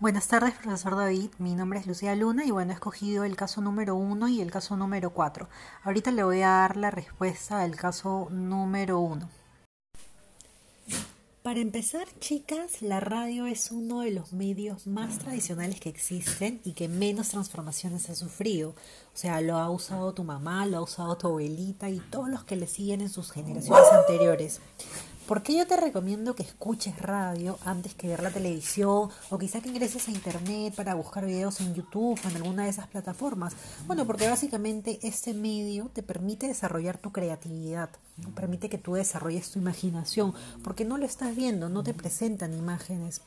Buenas tardes, profesor David. Mi nombre es Lucía Luna y bueno, he escogido el caso número 1 y el caso número 4. Ahorita le voy a dar la respuesta al caso número 1. Para empezar, chicas, la radio es uno de los medios más tradicionales que existen y que menos transformaciones ha sufrido. O sea, lo ha usado tu mamá, lo ha usado tu abuelita y todos los que le siguen en sus generaciones anteriores. ¿Por qué yo te recomiendo que escuches radio antes que ver la televisión o quizá que ingreses a internet para buscar videos en YouTube o en alguna de esas plataformas? Bueno, porque básicamente este medio te permite desarrollar tu creatividad, permite que tú desarrolles tu imaginación, porque no lo estás viendo, no te presentan imágenes.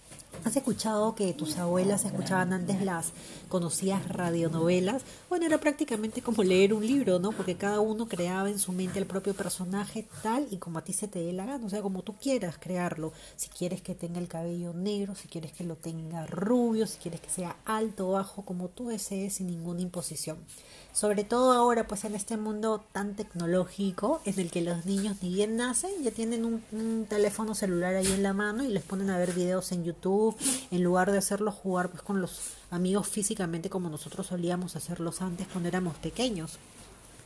¿Has escuchado que tus abuelas escuchaban antes las conocidas radionovelas? Bueno, era prácticamente como leer un libro, ¿no? Porque cada uno creaba en su mente el propio personaje tal y como a ti se te dé la gana, o sea, como tú quieras crearlo. Si quieres que tenga el cabello negro, si quieres que lo tenga rubio, si quieres que sea alto o bajo, como tú desees sin ninguna imposición. Sobre todo ahora, pues en este mundo tan tecnológico, en el que los niños ni bien nacen, ya tienen un, un teléfono celular ahí en la mano y les ponen a ver videos en YouTube, en lugar de hacerlos jugar pues con los amigos físicamente como nosotros solíamos hacerlos antes cuando éramos pequeños.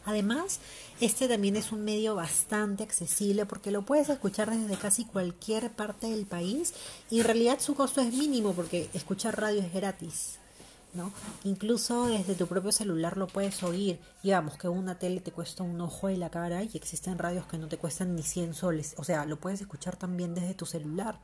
Además, este también es un medio bastante accesible porque lo puedes escuchar desde casi cualquier parte del país y en realidad su costo es mínimo porque escuchar radio es gratis. ¿No? Incluso desde tu propio celular lo puedes oír. Digamos que una tele te cuesta un ojo de la cara y existen radios que no te cuestan ni 100 soles. O sea, lo puedes escuchar también desde tu celular.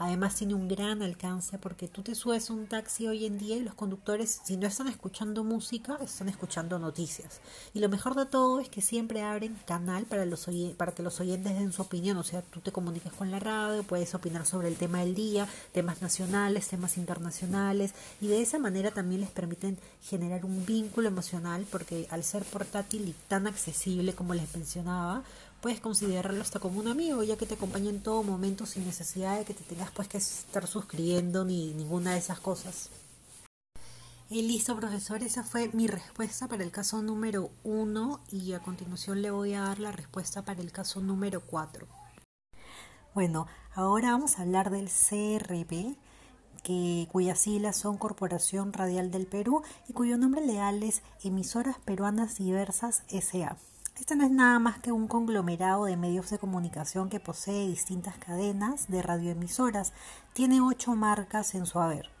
Además tiene un gran alcance porque tú te subes un taxi hoy en día y los conductores, si no están escuchando música, están escuchando noticias. Y lo mejor de todo es que siempre abren canal para, los para que los oyentes den su opinión. O sea, tú te comunicas con la radio, puedes opinar sobre el tema del día, temas nacionales, temas internacionales. Y de esa manera también les permiten generar un vínculo emocional porque al ser portátil y tan accesible como les mencionaba, puedes considerarlo hasta como un amigo, ya que te acompaña en todo momento sin necesidad de que te tengas pues que estar suscribiendo ni ninguna de esas cosas. Y listo, profesor, esa fue mi respuesta para el caso número uno y a continuación le voy a dar la respuesta para el caso número 4. Bueno, ahora vamos a hablar del CRP, que, cuyas siglas son Corporación Radial del Perú y cuyo nombre leal es Emisoras Peruanas Diversas SA. Este no es nada más que un conglomerado de medios de comunicación que posee distintas cadenas de radioemisoras. Tiene ocho marcas en su haber.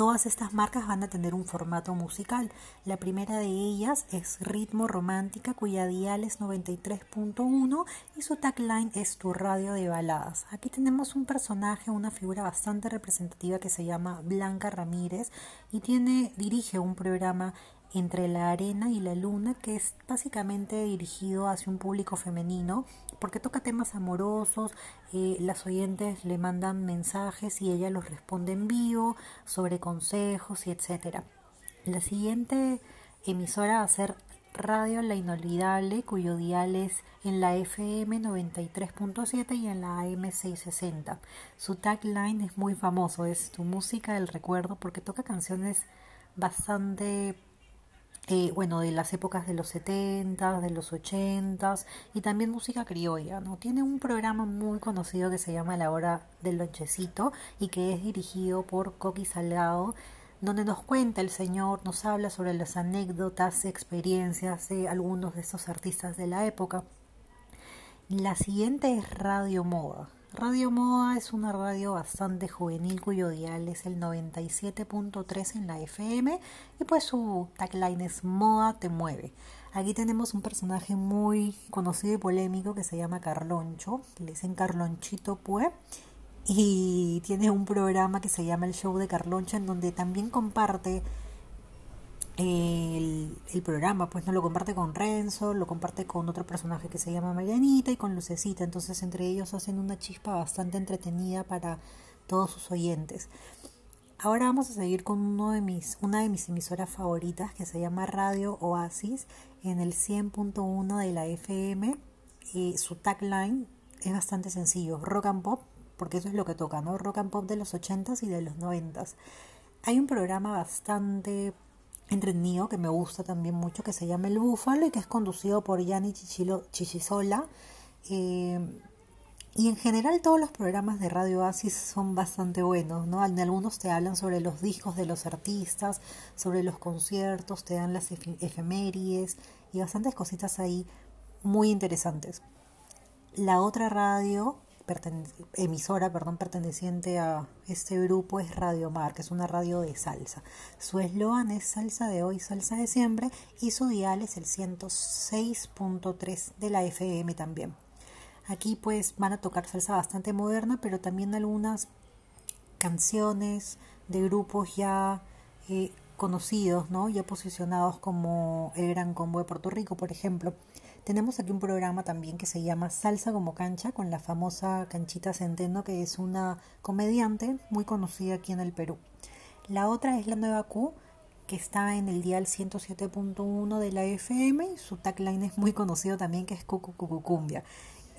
Todas estas marcas van a tener un formato musical. La primera de ellas es Ritmo Romántica, cuya dial es 93.1 y su tagline es Tu radio de baladas. Aquí tenemos un personaje, una figura bastante representativa que se llama Blanca Ramírez y tiene, dirige un programa entre la arena y la luna, que es básicamente dirigido hacia un público femenino, porque toca temas amorosos, eh, las oyentes le mandan mensajes y ella los responde en vivo sobre consejos y etcétera. La siguiente emisora va a ser Radio La Inolvidable, cuyo dial es en la FM 93.7 y en la AM 660. Su tagline es muy famoso, es tu música del recuerdo, porque toca canciones bastante eh, bueno, de las épocas de los 70, de los 80 y también música criolla, ¿no? Tiene un programa muy conocido que se llama La Hora del Lonchecito y que es dirigido por Coqui Salgado, donde nos cuenta el señor, nos habla sobre las anécdotas, experiencias de algunos de esos artistas de la época. La siguiente es Radio Moda. Radio Moda es una radio bastante juvenil cuyo dial es el 97.3 en la FM y pues su tagline es Moda te mueve. Aquí tenemos un personaje muy conocido y polémico que se llama Carloncho, le dicen Carlonchito pues y tiene un programa que se llama El Show de Carloncho en donde también comparte el, programa, pues no lo comparte con Renzo, lo comparte con otro personaje que se llama Marianita y con Lucecita, entonces entre ellos hacen una chispa bastante entretenida para todos sus oyentes. Ahora vamos a seguir con uno de mis, una de mis emisoras favoritas que se llama Radio Oasis en el 100.1 de la FM. Y su tagline es bastante sencillo, rock and pop, porque eso es lo que toca, ¿no? Rock and pop de los 80s y de los 90s. Hay un programa bastante entretenido que me gusta también mucho que se llama El Búfalo y que es conducido por Yanni Chichisola. Eh, Y en general todos los programas de Radio Oasis son bastante buenos, ¿no? Algunos te hablan sobre los discos de los artistas, sobre los conciertos, te dan las efemérides y bastantes cositas ahí muy interesantes. La otra radio, emisora, perdón, perteneciente a este grupo es Radio Mar, que es una radio de salsa. Su eslogan es salsa de hoy, salsa de siempre y su dial es el 106.3 de la FM también. Aquí pues van a tocar salsa bastante moderna, pero también algunas canciones de grupos ya eh, conocidos, ¿no? ya posicionados como el Gran Combo de Puerto Rico, por ejemplo. Tenemos aquí un programa también que se llama Salsa como Cancha con la famosa Canchita Centeno, que es una comediante muy conocida aquí en el Perú. La otra es la Nueva Q, que está en el dial 107.1 de la FM y su tagline es muy conocido también, que es Cucucucumbia.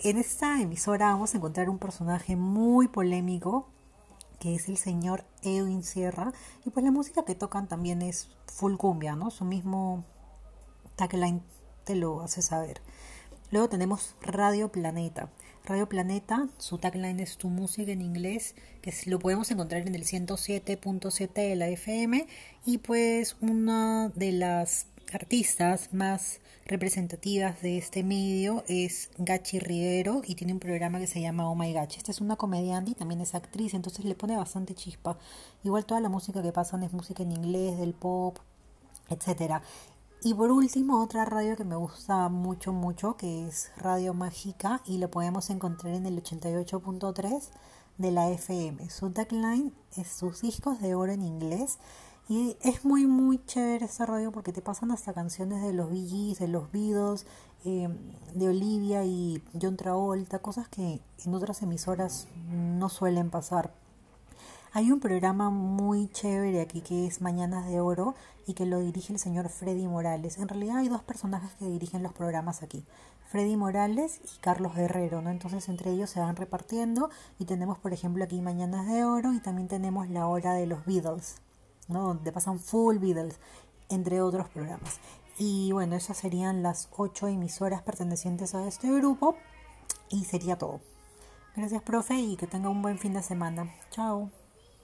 En esta emisora vamos a encontrar un personaje muy polémico que es el señor Edwin Sierra y pues la música que tocan también es full cumbia, ¿no? Su mismo tagline lo hace saber. Luego tenemos Radio Planeta. Radio Planeta, su tagline es tu música en inglés, que lo podemos encontrar en el 107.7 de la FM y pues una de las artistas más representativas de este medio es Gachi Rivero y tiene un programa que se llama Oh My Gachi. Esta es una comediante y también es actriz, entonces le pone bastante chispa. Igual toda la música que pasan es música en inglés, del pop, etcétera. Y por último, otra radio que me gusta mucho, mucho, que es Radio Mágica y lo podemos encontrar en el 88.3 de la FM. Su tagline es sus discos de oro en inglés y es muy, muy chévere esta radio porque te pasan hasta canciones de los VGs, de los Beatles, eh, de Olivia y John Travolta, cosas que en otras emisoras no suelen pasar. Hay un programa muy chévere aquí que es Mañanas de Oro y que lo dirige el señor Freddy Morales. En realidad hay dos personajes que dirigen los programas aquí, Freddy Morales y Carlos Guerrero, ¿no? Entonces entre ellos se van repartiendo y tenemos por ejemplo aquí Mañanas de Oro y también tenemos La Hora de los Beatles. ¿no? Donde pasan full Beatles, entre otros programas. Y bueno, esas serían las ocho emisoras pertenecientes a este grupo. Y sería todo. Gracias, profe, y que tenga un buen fin de semana. Chao.